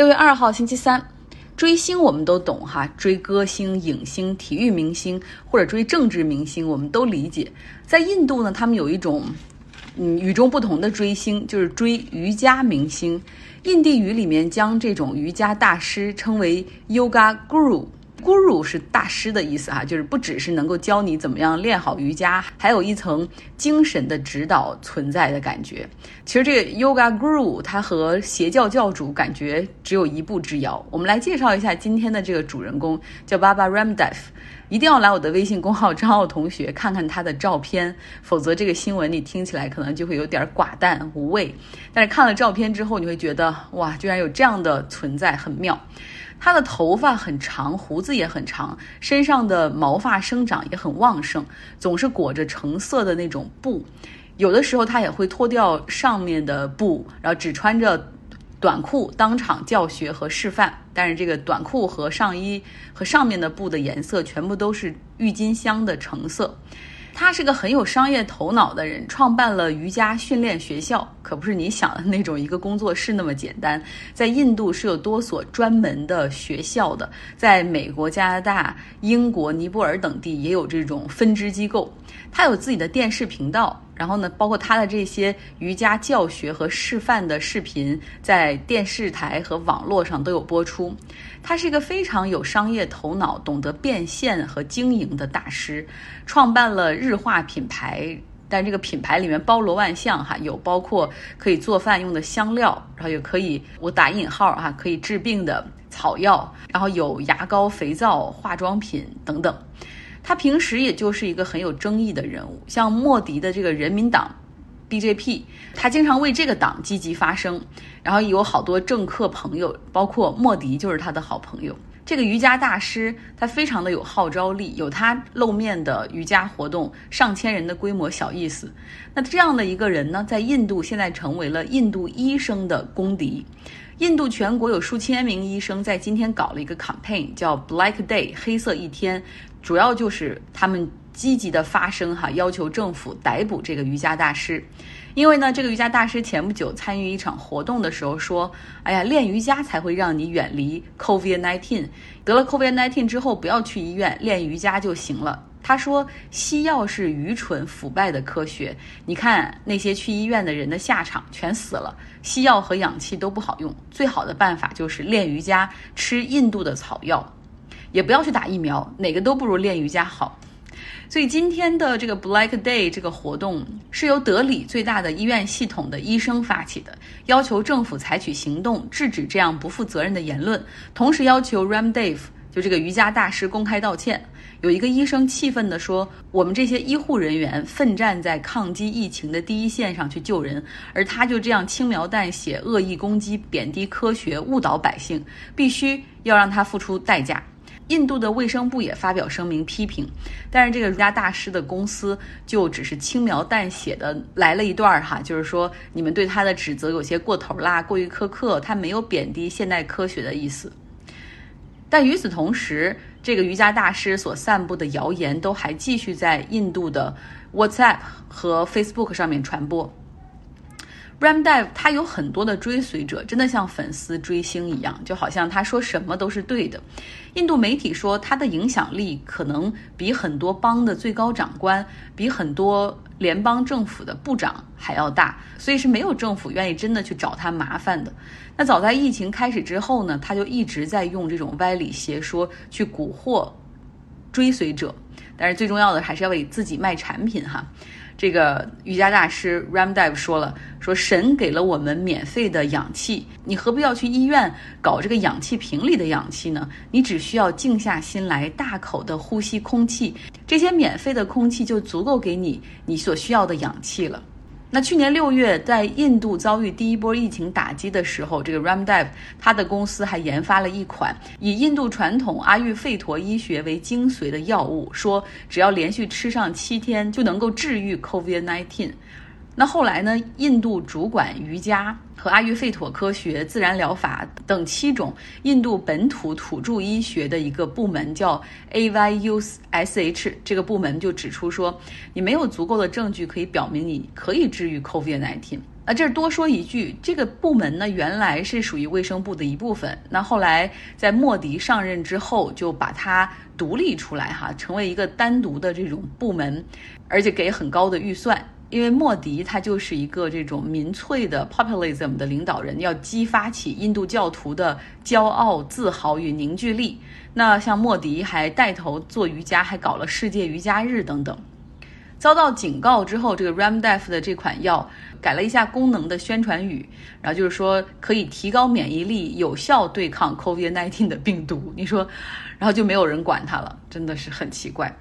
六月二号星期三，追星我们都懂哈，追歌星、影星、体育明星或者追政治明星，我们都理解。在印度呢，他们有一种嗯与众不同的追星，就是追瑜伽明星。印地语里面将这种瑜伽大师称为 Yoga Guru。Guru 是大师的意思哈，就是不只是能够教你怎么样练好瑜伽，还有一层精神的指导存在的感觉。其实这个 Yoga Guru 它和邪教教主感觉只有一步之遥。我们来介绍一下今天的这个主人公，叫 Baba Ramdev。一定要来我的微信公号张奥同学 看看他的照片，否则这个新闻你听起来可能就会有点寡淡无味。但是看了照片之后，你会觉得哇，居然有这样的存在，很妙。他的头发很长，胡子也很长，身上的毛发生长也很旺盛，总是裹着橙色的那种布，有的时候他也会脱掉上面的布，然后只穿着短裤当场教学和示范。但是这个短裤和上衣和上面的布的颜色全部都是郁金香的橙色。他是个很有商业头脑的人，创办了瑜伽训练学校，可不是你想的那种一个工作室那么简单。在印度是有多所专门的学校的，在美国、加拿大、英国、尼泊尔等地也有这种分支机构。他有自己的电视频道，然后呢，包括他的这些瑜伽教学和示范的视频，在电视台和网络上都有播出。他是一个非常有商业头脑、懂得变现和经营的大师，创办了日化品牌。但这个品牌里面包罗万象哈，有包括可以做饭用的香料，然后也可以我打引号哈，可以治病的草药，然后有牙膏、肥皂、化妆品等等。他平时也就是一个很有争议的人物，像莫迪的这个人民党 BJP，他经常为这个党积极发声，然后有好多政客朋友，包括莫迪就是他的好朋友。这个瑜伽大师他非常的有号召力，有他露面的瑜伽活动，上千人的规模小意思。那这样的一个人呢，在印度现在成为了印度医生的公敌。印度全国有数千名医生在今天搞了一个 campaign，叫 Black Day 黑色一天，主要就是他们积极的发声哈，要求政府逮捕这个瑜伽大师。因为呢，这个瑜伽大师前不久参与一场活动的时候说：“哎呀，练瑜伽才会让你远离 COVID-19，得了 COVID-19 之后不要去医院，练瑜伽就行了。”他说：“西药是愚蠢腐败的科学。你看那些去医院的人的下场，全死了。西药和氧气都不好用，最好的办法就是练瑜伽，吃印度的草药，也不要去打疫苗，哪个都不如练瑜伽好。所以今天的这个 Black Day 这个活动是由德里最大的医院系统的医生发起的，要求政府采取行动，制止这样不负责任的言论，同时要求 Ramdev 就这个瑜伽大师公开道歉。”有一个医生气愤地说：“我们这些医护人员奋战在抗击疫情的第一线上去救人，而他就这样轻描淡写、恶意攻击、贬低科学、误导百姓，必须要让他付出代价。”印度的卫生部也发表声明批评，但是这个瑜伽大师的公司就只是轻描淡写的来了一段儿哈，就是说你们对他的指责有些过头啦，过于苛刻，他没有贬低现代科学的意思。但与此同时，这个瑜伽大师所散布的谣言都还继续在印度的 WhatsApp 和 Facebook 上面传播。Ramdev 他有很多的追随者，真的像粉丝追星一样，就好像他说什么都是对的。印度媒体说他的影响力可能比很多邦的最高长官，比很多联邦政府的部长还要大，所以是没有政府愿意真的去找他麻烦的。那早在疫情开始之后呢，他就一直在用这种歪理邪说去蛊惑追随者，但是最重要的还是要为自己卖产品哈。这个瑜伽大师 Ramdev 说了：“说神给了我们免费的氧气，你何必要去医院搞这个氧气瓶里的氧气呢？你只需要静下心来，大口的呼吸空气，这些免费的空气就足够给你你所需要的氧气了。”那去年六月，在印度遭遇第一波疫情打击的时候，这个 Ramdev 他的公司还研发了一款以印度传统阿育吠陀医学为精髓的药物，说只要连续吃上七天就能够治愈 COVID-19。那后来呢？印度主管瑜伽和阿育吠陀科学、自然疗法等七种印度本土土著医学的一个部门叫 AYUSH，这个部门就指出说，你没有足够的证据可以表明你可以治愈 COVID-19。啊，这儿多说一句，这个部门呢原来是属于卫生部的一部分，那后来在莫迪上任之后，就把它独立出来哈，成为一个单独的这种部门，而且给很高的预算。因为莫迪他就是一个这种民粹的 populism 的领导人，要激发起印度教徒的骄傲、自豪与凝聚力。那像莫迪还带头做瑜伽，还搞了世界瑜伽日等等。遭到警告之后，这个 Ramdev 的这款药改了一下功能的宣传语，然后就是说可以提高免疫力，有效对抗 COVID-19 的病毒。你说，然后就没有人管它了，真的是很奇怪。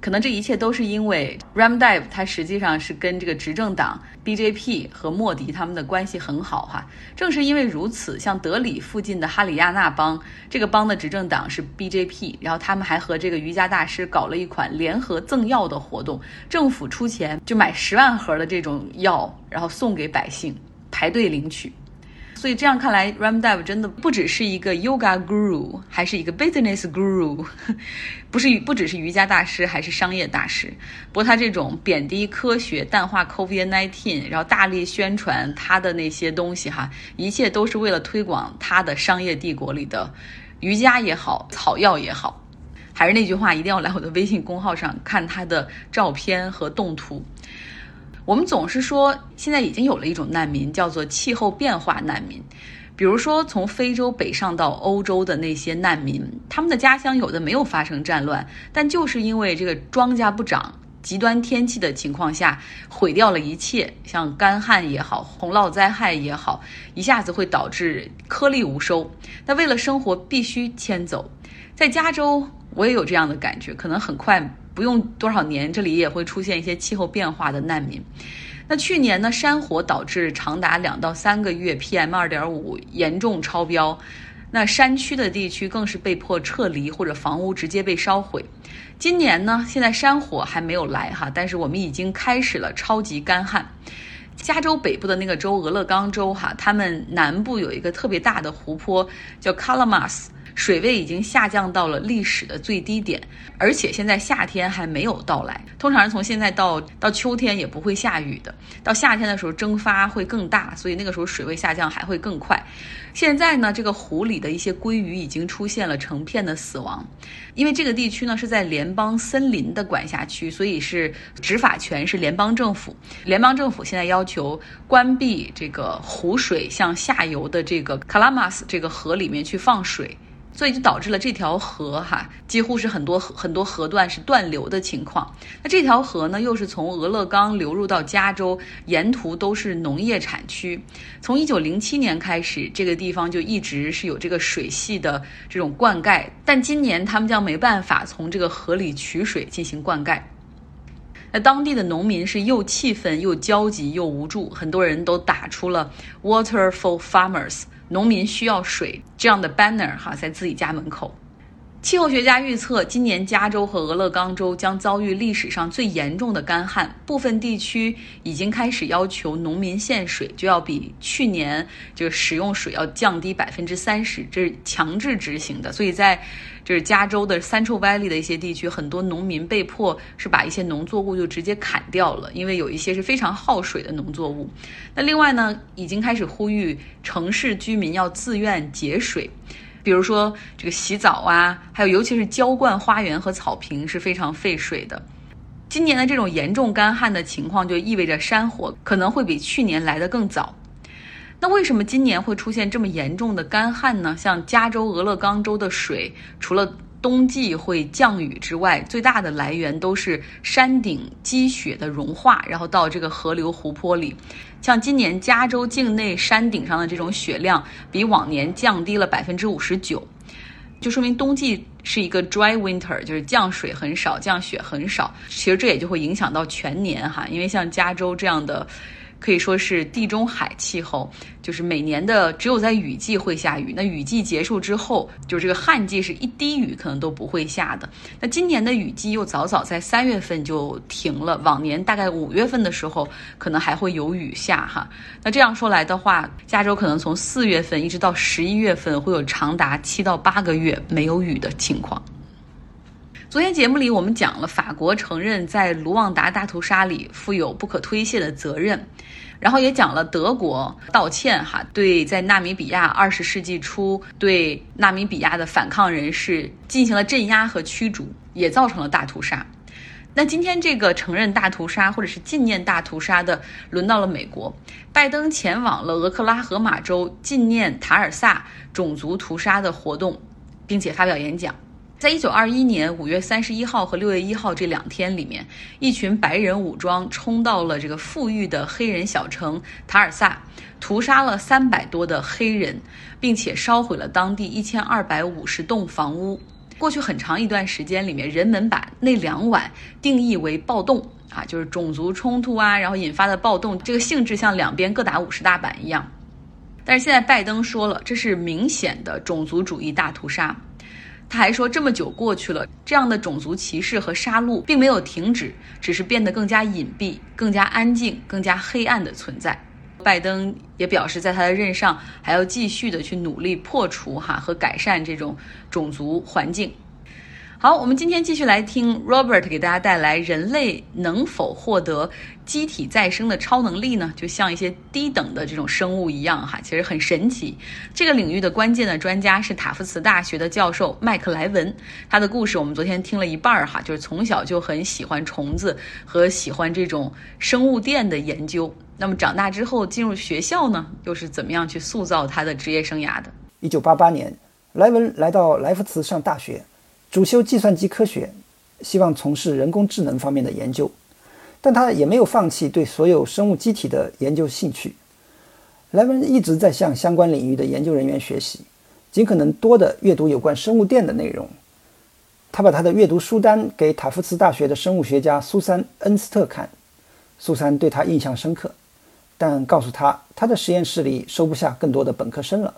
可能这一切都是因为 Ramdev 他实际上是跟这个执政党 BJP 和莫迪他们的关系很好哈。正是因为如此，像德里附近的哈里亚纳邦，这个邦的执政党是 BJP，然后他们还和这个瑜伽大师搞了一款联合赠药的活动，政府出钱就买十万盒的这种药，然后送给百姓排队领取。所以这样看来，Ramdev 真的不只是一个 Yoga Guru，还是一个 Business Guru，不是不只是瑜伽大师，还是商业大师。不过他这种贬低科学、淡化 COVID-19，然后大力宣传他的那些东西哈，一切都是为了推广他的商业帝国里的瑜伽也好，草药也好。还是那句话，一定要来我的微信公号上看他的照片和动图。我们总是说，现在已经有了一种难民，叫做气候变化难民。比如说，从非洲北上到欧洲的那些难民，他们的家乡有的没有发生战乱，但就是因为这个庄稼不长、极端天气的情况下，毁掉了一切，像干旱也好、洪涝灾害也好，一下子会导致颗粒无收。那为了生活，必须迁走。在加州，我也有这样的感觉，可能很快。不用多少年，这里也会出现一些气候变化的难民。那去年呢，山火导致长达两到三个月 PM 二点五严重超标，那山区的地区更是被迫撤离或者房屋直接被烧毁。今年呢，现在山火还没有来哈，但是我们已经开始了超级干旱。加州北部的那个州俄勒冈州哈，他们南部有一个特别大的湖泊叫 Kalamas。水位已经下降到了历史的最低点，而且现在夏天还没有到来。通常是从现在到到秋天也不会下雨的，到夏天的时候蒸发会更大，所以那个时候水位下降还会更快。现在呢，这个湖里的一些鲑鱼已经出现了成片的死亡，因为这个地区呢是在联邦森林的管辖区，所以是执法权是联邦政府。联邦政府现在要求关闭这个湖水向下游的这个 Kalamas 这个河里面去放水。所以就导致了这条河哈，几乎是很多很多河段是断流的情况。那这条河呢，又是从俄勒冈流入到加州，沿途都是农业产区。从一九零七年开始，这个地方就一直是有这个水系的这种灌溉，但今年他们将没办法从这个河里取水进行灌溉。那当地的农民是又气愤又焦急又无助，很多人都打出了 “Water for Farmers”。农民需要水这样的 banner 哈，在自己家门口。气候学家预测，今年加州和俄勒冈州将遭遇历史上最严重的干旱，部分地区已经开始要求农民限水，就要比去年这个使用水要降低百分之三十，这是强制执行的。所以在就是加州的三处歪力的一些地区，很多农民被迫是把一些农作物就直接砍掉了，因为有一些是非常耗水的农作物。那另外呢，已经开始呼吁城市居民要自愿节水。比如说这个洗澡啊，还有尤其是浇灌花园和草坪是非常费水的。今年的这种严重干旱的情况，就意味着山火可能会比去年来的更早。那为什么今年会出现这么严重的干旱呢？像加州俄勒冈州的水，除了冬季会降雨之外，最大的来源都是山顶积雪的融化，然后到这个河流湖泊里。像今年加州境内山顶上的这种雪量，比往年降低了百分之五十九，就说明冬季是一个 dry winter，就是降水很少，降雪很少。其实这也就会影响到全年哈，因为像加州这样的。可以说是地中海气候，就是每年的只有在雨季会下雨。那雨季结束之后，就这个旱季是一滴雨可能都不会下的。那今年的雨季又早早在三月份就停了，往年大概五月份的时候可能还会有雨下哈。那这样说来的话，加州可能从四月份一直到十一月份会有长达七到八个月没有雨的情况。昨天节目里我们讲了，法国承认在卢旺达大屠杀里负有不可推卸的责任。然后也讲了德国道歉哈，对在纳米比亚二十世纪初对纳米比亚的反抗人士进行了镇压和驱逐，也造成了大屠杀。那今天这个承认大屠杀或者是纪念大屠杀的，轮到了美国，拜登前往了俄克拉荷马州纪念塔尔萨种族屠杀的活动，并且发表演讲。在一九二一年五月三十一号和六月一号这两天里面，一群白人武装冲到了这个富裕的黑人小城塔尔萨，屠杀了三百多的黑人，并且烧毁了当地一千二百五十栋房屋。过去很长一段时间里面，人们把那两晚定义为暴动啊，就是种族冲突啊，然后引发的暴动，这个性质像两边各打五十大板一样。但是现在拜登说了，这是明显的种族主义大屠杀。他还说，这么久过去了，这样的种族歧视和杀戮并没有停止，只是变得更加隐蔽、更加安静、更加黑暗的存在。拜登也表示，在他的任上还要继续的去努力破除哈和改善这种种族环境。好，我们今天继续来听 Robert 给大家带来人类能否获得机体再生的超能力呢？就像一些低等的这种生物一样，哈，其实很神奇。这个领域的关键的专家是塔夫茨大学的教授麦克莱文。他的故事我们昨天听了一半儿，哈，就是从小就很喜欢虫子和喜欢这种生物电的研究。那么长大之后进入学校呢，又是怎么样去塑造他的职业生涯的？一九八八年，莱文来到莱弗茨上大学。主修计算机科学，希望从事人工智能方面的研究，但他也没有放弃对所有生物机体的研究兴趣。莱文一直在向相关领域的研究人员学习，尽可能多的阅读有关生物电的内容。他把他的阅读书单给塔夫茨大学的生物学家苏珊·恩斯特看，苏珊对他印象深刻，但告诉他他的实验室里收不下更多的本科生了。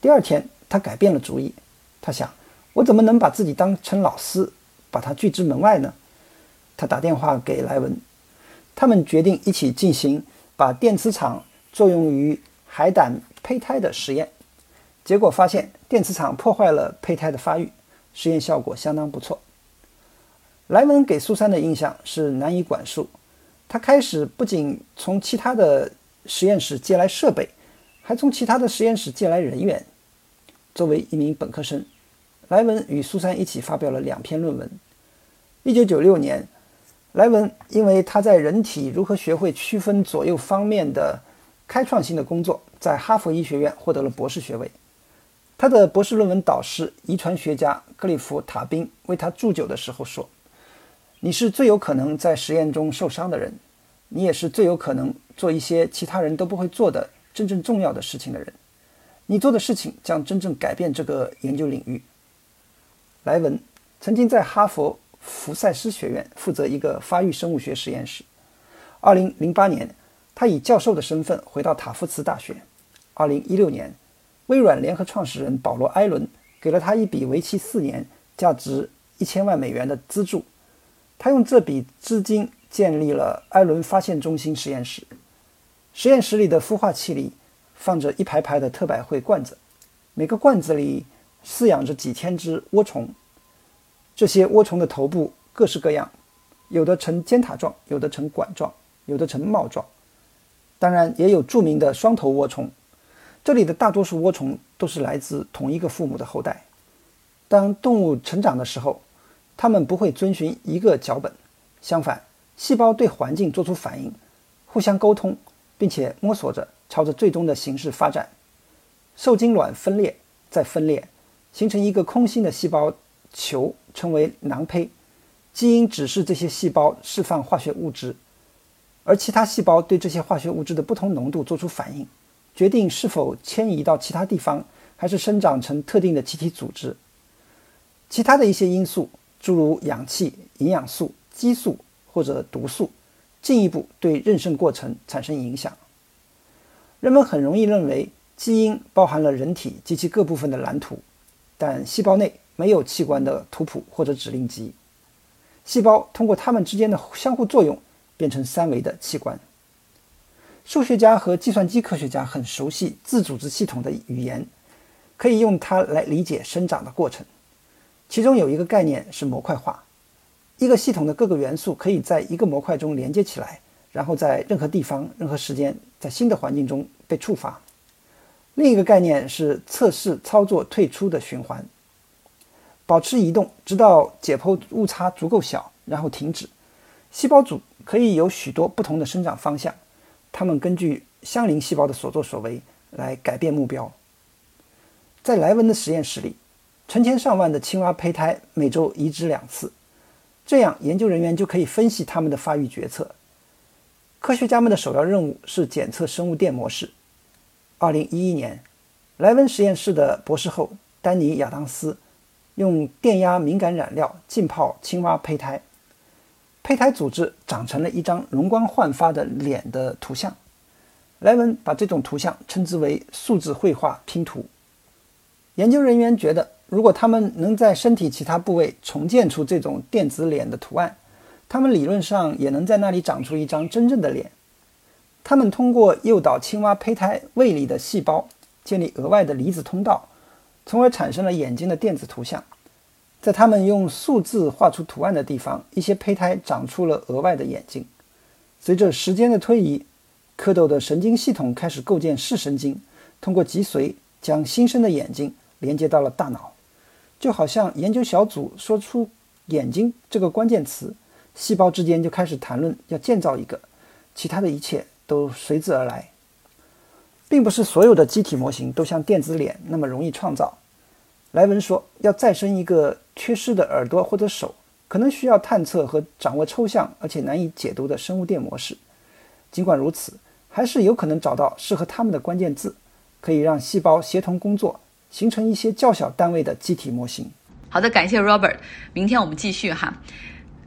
第二天，他改变了主意，他想。我怎么能把自己当成老师，把他拒之门外呢？他打电话给莱文，他们决定一起进行把电磁场作用于海胆胚胎的实验。结果发现电磁场破坏了胚胎的发育，实验效果相当不错。莱文给苏珊的印象是难以管束，他开始不仅从其他的实验室借来设备，还从其他的实验室借来人员。作为一名本科生。莱文与苏珊一起发表了两篇论文。一九九六年，莱文因为他在人体如何学会区分左右方面的开创性的工作，在哈佛医学院获得了博士学位。他的博士论文导师、遗传学家格里夫·塔宾为他祝酒的时候说：“你是最有可能在实验中受伤的人，你也是最有可能做一些其他人都不会做的真正重要的事情的人。你做的事情将真正改变这个研究领域。”莱文曾经在哈佛福赛斯学院负责一个发育生物学实验室。2008年，他以教授的身份回到塔夫茨大学。2016年，微软联合创始人保罗·埃伦给了他一笔为期四年、价值一千万美元的资助。他用这笔资金建立了埃伦发现中心实验室。实验室里的孵化器里放着一排排的特百惠罐子，每个罐子里。饲养着几千只涡虫，这些涡虫的头部各式各样，有的呈尖塔状，有的呈管状，有的呈帽状。当然，也有著名的双头涡虫。这里的大多数涡虫都是来自同一个父母的后代。当动物成长的时候，它们不会遵循一个脚本，相反，细胞对环境做出反应，互相沟通，并且摸索着朝着最终的形式发展。受精卵分裂，再分裂。形成一个空心的细胞球，称为囊胚。基因指示这些细胞释放化学物质，而其他细胞对这些化学物质的不同浓度做出反应，决定是否迁移到其他地方，还是生长成特定的集体组织。其他的一些因素，诸如氧气、营养素、激素或者毒素，进一步对妊娠过程产生影响。人们很容易认为基因包含了人体及其各部分的蓝图。但细胞内没有器官的图谱或者指令集，细胞通过它们之间的相互作用变成三维的器官。数学家和计算机科学家很熟悉自组织系统的语言，可以用它来理解生长的过程。其中有一个概念是模块化，一个系统的各个元素可以在一个模块中连接起来，然后在任何地方、任何时间，在新的环境中被触发。另一个概念是测试操作退出的循环，保持移动，直到解剖误差足够小，然后停止。细胞组可以有许多不同的生长方向，它们根据相邻细胞的所作所为来改变目标。在莱文的实验室里，成千上万的青蛙胚胎每周移植两次，这样研究人员就可以分析它们的发育决策。科学家们的首要任务是检测生物电模式。二零一一年，莱文实验室的博士后丹尼亚当斯用电压敏感染料浸泡青蛙胚胎，胚胎组织长成了一张容光焕发的脸的图像。莱文把这种图像称之为数字绘画拼图。研究人员觉得，如果他们能在身体其他部位重建出这种电子脸的图案，他们理论上也能在那里长出一张真正的脸。他们通过诱导青蛙胚胎胃里的细胞建立额外的离子通道，从而产生了眼睛的电子图像。在他们用数字画出图案的地方，一些胚胎长出了额外的眼睛。随着时间的推移，蝌蚪的神经系统开始构建视神经，通过脊髓将新生的眼睛连接到了大脑。就好像研究小组说出“眼睛”这个关键词，细胞之间就开始谈论要建造一个，其他的一切。都随之而来，并不是所有的机体模型都像电子脸那么容易创造。莱文说，要再生一个缺失的耳朵或者手，可能需要探测和掌握抽象而且难以解读的生物电模式。尽管如此，还是有可能找到适合他们的关键字，可以让细胞协同工作，形成一些较小单位的机体模型。好的，感谢 Robert。明天我们继续哈。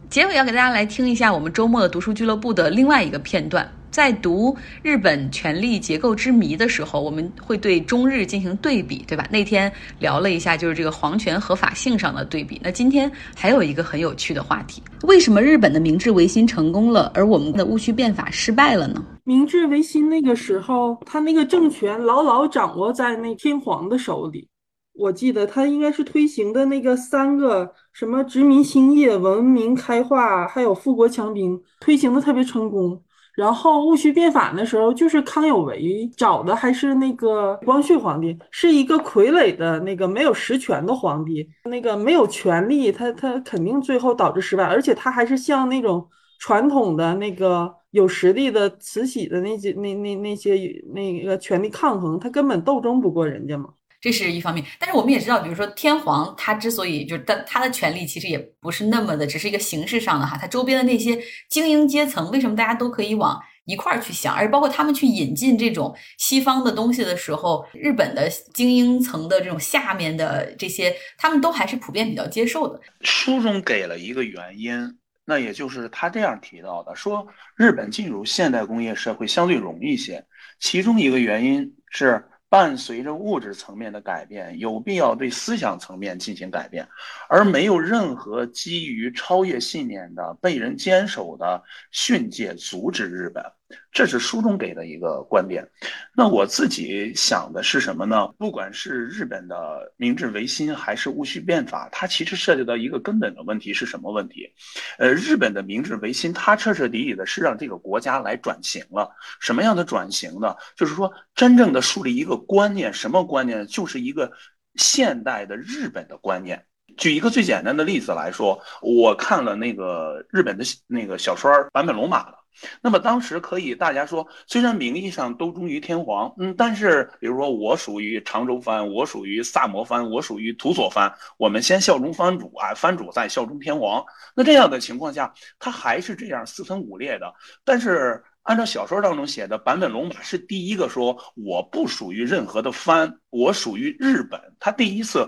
结尾要给大家来听一下我们周末的读书俱乐部的另外一个片段。在读日本权力结构之谜的时候，我们会对中日进行对比，对吧？那天聊了一下，就是这个皇权合法性上的对比。那今天还有一个很有趣的话题：为什么日本的明治维新成功了，而我们的戊戌变法失败了呢？明治维新那个时候，他那个政权牢牢掌握在那天皇的手里。我记得他应该是推行的那个三个什么殖民兴业、文明开化，还有富国强兵，推行的特别成功。然后戊戌变法的时候，就是康有为找的，还是那个光绪皇帝，是一个傀儡的那个没有实权的皇帝，那个没有权力，他他肯定最后导致失败，而且他还是像那种传统的那个有实力的慈禧的那些那那那些那个权力抗衡，他根本斗争不过人家嘛。这是一方面，但是我们也知道，比如说天皇他之所以就是他他的权力其实也不是那么的，只是一个形式上的哈，他周边的那些精英阶层，为什么大家都可以往一块儿去想，而且包括他们去引进这种西方的东西的时候，日本的精英层的这种下面的这些，他们都还是普遍比较接受的。书中给了一个原因，那也就是他这样提到的，说日本进入现代工业社会相对容易些，其中一个原因是。伴随着物质层面的改变，有必要对思想层面进行改变，而没有任何基于超越信念的被人坚守的训诫阻止日本。这是书中给的一个观点，那我自己想的是什么呢？不管是日本的明治维新还是戊戌变法，它其实涉及到一个根本的问题是什么问题？呃，日本的明治维新，它彻彻底底的是让这个国家来转型了。什么样的转型呢？就是说，真正的树立一个观念，什么观念？就是一个现代的日本的观念。举一个最简单的例子来说，我看了那个日本的那个小说坂本龙马的。那么当时可以大家说，虽然名义上都忠于天皇，嗯，但是比如说我属于长州藩，我属于萨摩藩，我属于土佐藩，我们先效忠藩主啊，藩主再效忠天皇。那这样的情况下，他还是这样四分五裂的。但是按照小说当中写的，坂本龙马是第一个说我不属于任何的藩，我属于日本。他第一次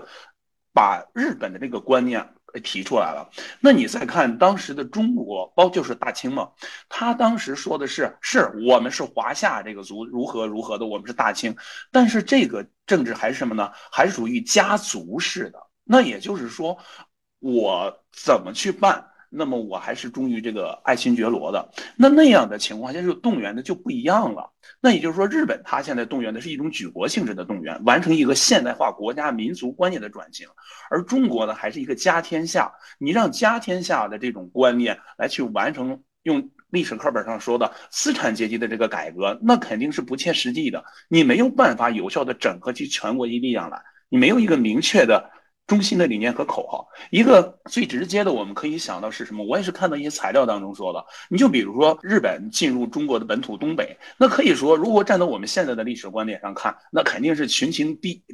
把日本的这个观念。提出来了，那你再看当时的中国，包就是大清嘛，他当时说的是，是我们是华夏这个族如何如何的，我们是大清，但是这个政治还是什么呢？还是属于家族式的。那也就是说，我怎么去办？那么我还是忠于这个爱新觉罗的，那那样的情况下就动员的就不一样了。那也就是说，日本它现在动员的是一种举国性质的动员，完成一个现代化国家民族观念的转型，而中国呢还是一个家天下，你让家天下的这种观念来去完成，用历史课本上说的资产阶级的这个改革，那肯定是不切实际的。你没有办法有效的整合起全国一力量来，你没有一个明确的。中心的理念和口号，一个最直接的，我们可以想到是什么？我也是看到一些材料当中说的。你就比如说日本进入中国的本土东北，那可以说，如果站在我们现在的历史观点上看，那肯定是群情激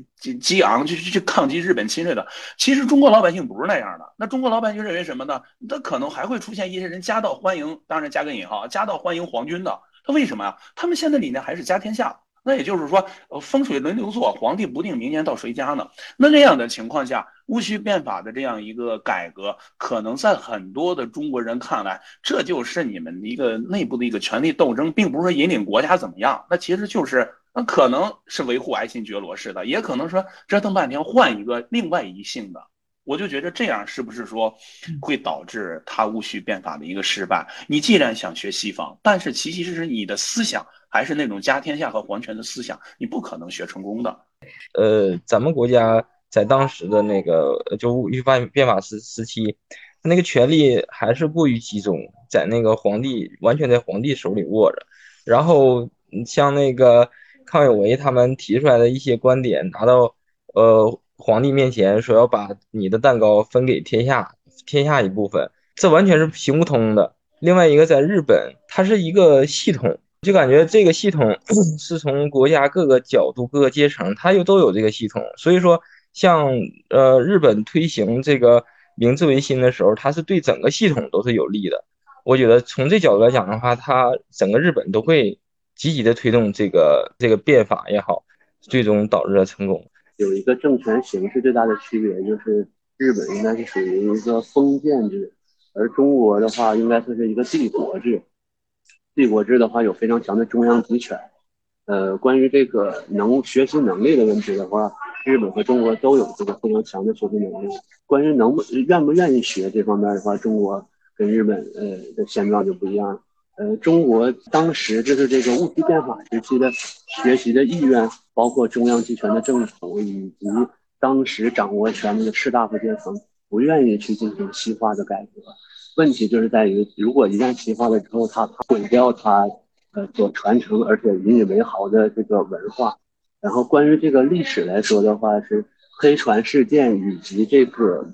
激昂去去抗击日本侵略的。其实中国老百姓不是那样的，那中国老百姓认为什么呢？他可能还会出现一些人夹道欢迎，当然加个引号，夹道欢迎皇军的。他为什么呀？他们现在理念还是家天下。那也就是说，呃，风水轮流做，皇帝不定明年到谁家呢？那这样的情况下，戊戌变法的这样一个改革，可能在很多的中国人看来，这就是你们一个内部的一个权力斗争，并不是说引领国家怎么样。那其实就是，那可能是维护爱新觉罗式的，也可能说折腾半天换一个另外一姓的。我就觉得这样是不是说会导致他戊戌变法的一个失败？你既然想学西方，但是其其实实你的思想还是那种家天下和皇权的思想，你不可能学成功的。呃，咱们国家在当时的那个就戊戌变变法时时期，那个权力还是过于集中在那个皇帝，完全在皇帝手里握着。然后像那个康有为他们提出来的一些观点，拿到呃。皇帝面前说要把你的蛋糕分给天下，天下一部分，这完全是行不通的。另外一个，在日本，它是一个系统，就感觉这个系统 是从国家各个角度、各个阶层，它又都有这个系统。所以说，像呃日本推行这个明治维新的时候，它是对整个系统都是有利的。我觉得从这角度来讲的话，它整个日本都会积极的推动这个这个变法也好，最终导致了成功。有一个政权形式最大的区别，就是日本应该是属于一个封建制，而中国的话应该算是一个帝国制。帝国制的话有非常强的中央集权。呃，关于这个能学习能力的问题的话，日本和中国都有这个非常强的学习能力。关于能不愿不愿意学这方面的话，中国跟日本呃的现状就不一样。呃，中国当时就是这个戊戌变法时期的学习的意愿，包括中央集权的政府以及当时掌握权力的士大夫阶层，不愿意去进行西化的改革。问题就是在于，如果一旦西化了之后，它它毁掉它呃所传承而且引以为豪的这个文化。然后关于这个历史来说的话，是黑船事件以及这个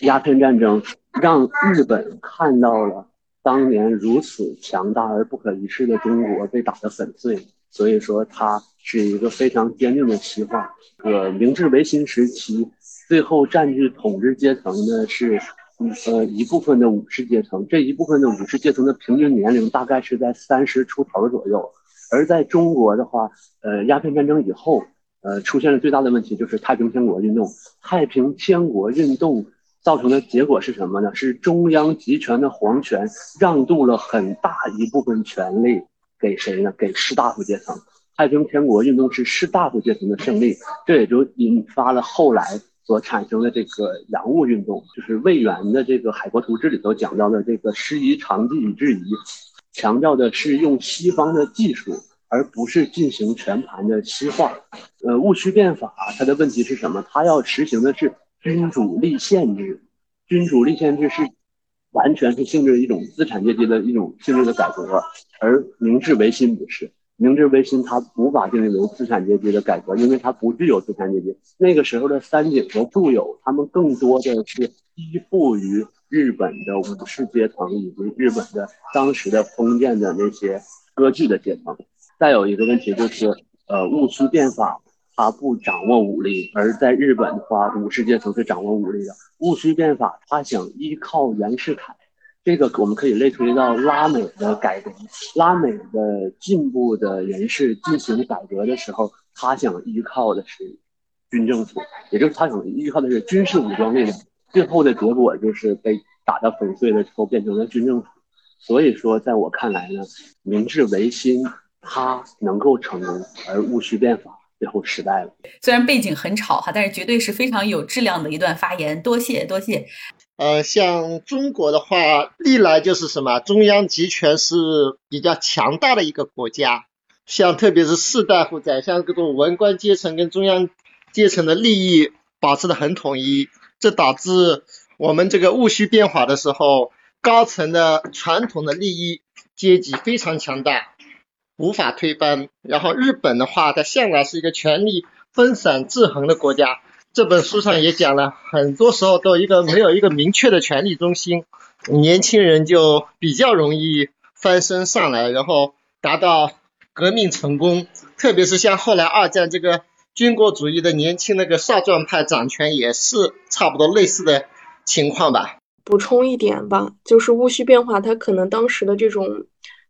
鸦片战争，让日本看到了。当年如此强大而不可一世的中国被打得粉碎，所以说它是一个非常坚定的西化。呃，明治维新时期，最后占据统治阶层的是，呃，一部分的武士阶层。这一部分的武士阶层的平均年龄大概是在三十出头左右。而在中国的话，呃，鸦片战争以后，呃，出现了最大的问题就是太平天国运动。太平天国运动。造成的结果是什么呢？是中央集权的皇权让渡了很大一部分权力给谁呢？给士大夫阶层。太平天国运动是士大夫阶层的胜利，这也就引发了后来所产生的这个洋务运动，就是魏源的这个《海国图志》里头讲到的这个师夷长技以制夷，强调的是用西方的技术，而不是进行全盘的西化。呃，戊戌变法它的问题是什么？它要实行的是。君主立宪制，君主立宪制是完全是性质一种资产阶级的一种性质的改革，而明治维新不是。明治维新它无法定义为资产阶级的改革，因为它不具有资产阶级。那个时候的三井和住友，他们更多的是依附于日本的武士阶层以及日本的当时的封建的那些割据的阶层。再有一个问题就是，呃，戊戌变法。他不掌握武力，而在日本的话，武士阶层是掌握武力的。戊戌变法，他想依靠袁世凯，这个我们可以类推到拉美的改革。拉美的进步的人士进行改革的时候，他想依靠的是军政府，也就是他想依靠的是军事武装力量。最后的结果就是被打得粉碎了之后，变成了军政府。所以说，在我看来呢，明治维新它能够成功，而戊戌变法。最后失败了。虽然背景很吵哈，但是绝对是非常有质量的一段发言。多谢多谢。呃，像中国的话，历来就是什么中央集权是比较强大的一个国家。像特别是士大夫、宰相各种文官阶层跟中央阶层的利益保持的很统一，这导致我们这个戊戌变法的时候，高层的传统的利益阶级非常强大，无法推翻。然后日本的话，它向来是一个权力分散制衡的国家。这本书上也讲了，很多时候都一个没有一个明确的权力中心，年轻人就比较容易翻身上来，然后达到革命成功。特别是像后来二战这个军国主义的年轻那个少壮派掌权，也是差不多类似的情况吧。补充一点吧，就是戊戌变化，它可能当时的这种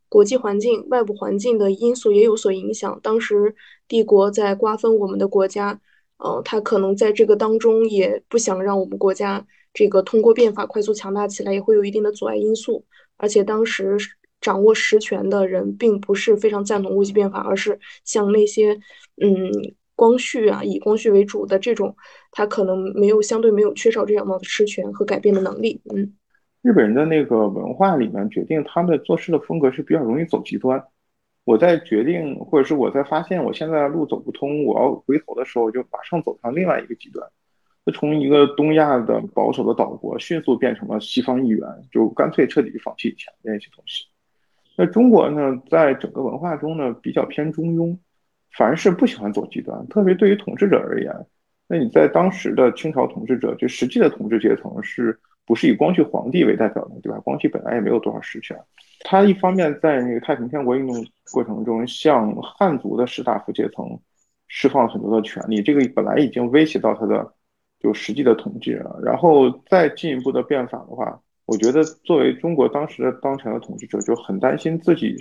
国际环境、外部环境的因素也有所影响。当时帝国在瓜分我们的国家。呃，他可能在这个当中也不想让我们国家这个通过变法快速强大起来，也会有一定的阻碍因素。而且当时掌握实权的人并不是非常赞同戊戌变法，而是像那些嗯光绪啊，以光绪为主的这种，他可能没有相对没有缺少这样的实权和改变的能力。嗯，日本人的那个文化里面决定他们做事的风格是比较容易走极端。我在决定，或者是我在发现我现在的路走不通，我要回头的时候，就马上走向另外一个极端，就从一个东亚的保守的岛国，迅速变成了西方一员，就干脆彻底放弃以前的一些东西。那中国呢，在整个文化中呢，比较偏中庸，凡是不喜欢走极端，特别对于统治者而言，那你在当时的清朝统治者，就实际的统治阶层，是不是以光绪皇帝为代表的，对吧？光绪本来也没有多少实权。他一方面在那个太平天国运动过程中，向汉族的士大夫阶层释放很多的权利，这个本来已经威胁到他的就实际的统治了。然后再进一步的变法的话，我觉得作为中国当时的当权的统治者，就很担心自己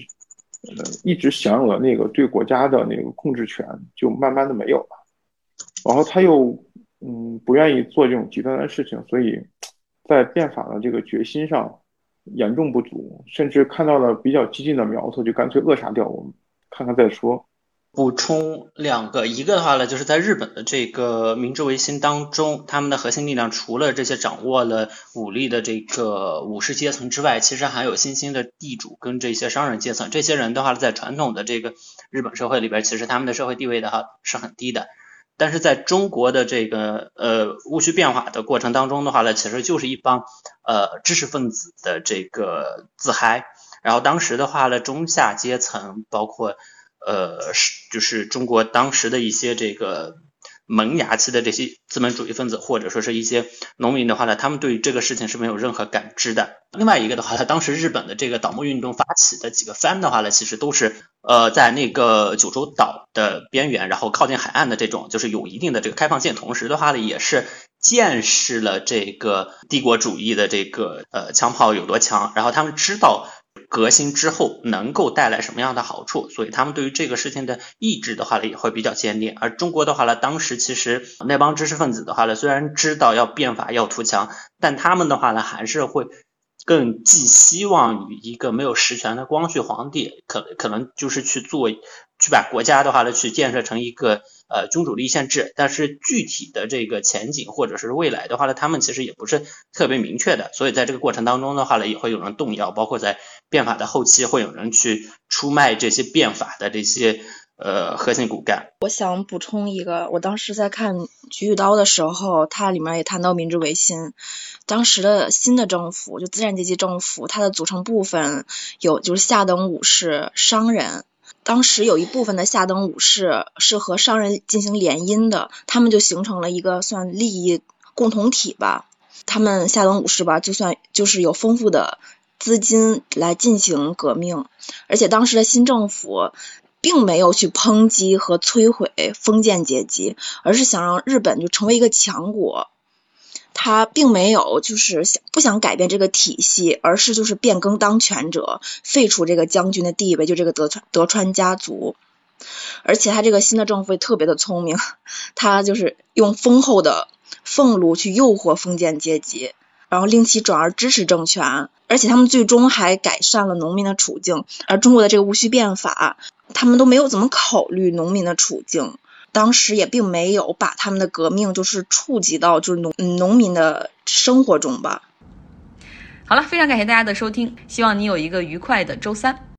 呃一直享有的那个对国家的那个控制权就慢慢的没有了。然后他又嗯不愿意做这种极端的事情，所以在变法的这个决心上。严重不足，甚至看到了比较激进的苗头，就干脆扼杀掉我们，看看再说。补充两个，一个的话呢，就是在日本的这个明治维新当中，他们的核心力量除了这些掌握了武力的这个武士阶层之外，其实还有新兴的地主跟这些商人阶层。这些人的话，在传统的这个日本社会里边，其实他们的社会地位的话是很低的。但是在中国的这个呃戊戌变化的过程当中的话呢，其实就是一帮呃知识分子的这个自嗨，然后当时的话呢，中下阶层包括呃是就是中国当时的一些这个。萌芽期的这些资本主义分子，或者说是一些农民的话呢，他们对于这个事情是没有任何感知的。另外一个的话，他当时日本的这个倒幕运动发起的几个藩的话呢，其实都是呃在那个九州岛的边缘，然后靠近海岸的这种，就是有一定的这个开放性，同时的话呢，也是见识了这个帝国主义的这个呃枪炮有多强，然后他们知道。革新之后能够带来什么样的好处？所以他们对于这个事情的意志的话呢，也会比较坚定。而中国的话呢，当时其实那帮知识分子的话呢，虽然知道要变法要图强，但他们的话呢，还是会更寄希望于一个没有实权的光绪皇帝，可可能就是去做，去把国家的话呢，去建设成一个。呃，君主立宪制，但是具体的这个前景或者是未来的话呢，他们其实也不是特别明确的，所以在这个过程当中的话呢，也会有人动摇，包括在变法的后期，会有人去出卖这些变法的这些呃核心骨干。我想补充一个，我当时在看《菊与刀》的时候，它里面也谈到明治维新，当时的新的政府就资产阶级政府，它的组成部分有就是下等武士、商人。当时有一部分的下等武士是和商人进行联姻的，他们就形成了一个算利益共同体吧。他们下等武士吧，就算就是有丰富的资金来进行革命，而且当时的新政府并没有去抨击和摧毁封建阶级，而是想让日本就成为一个强国。他并没有就是想不想改变这个体系，而是就是变更当权者，废除这个将军的地位，就这个德川德川家族。而且他这个新的政府也特别的聪明，他就是用丰厚的俸禄去诱惑封建阶级，然后令其转而支持政权。而且他们最终还改善了农民的处境。而中国的这个戊戌变法，他们都没有怎么考虑农民的处境。当时也并没有把他们的革命就是触及到就是农农民的生活中吧。好了，非常感谢大家的收听，希望你有一个愉快的周三。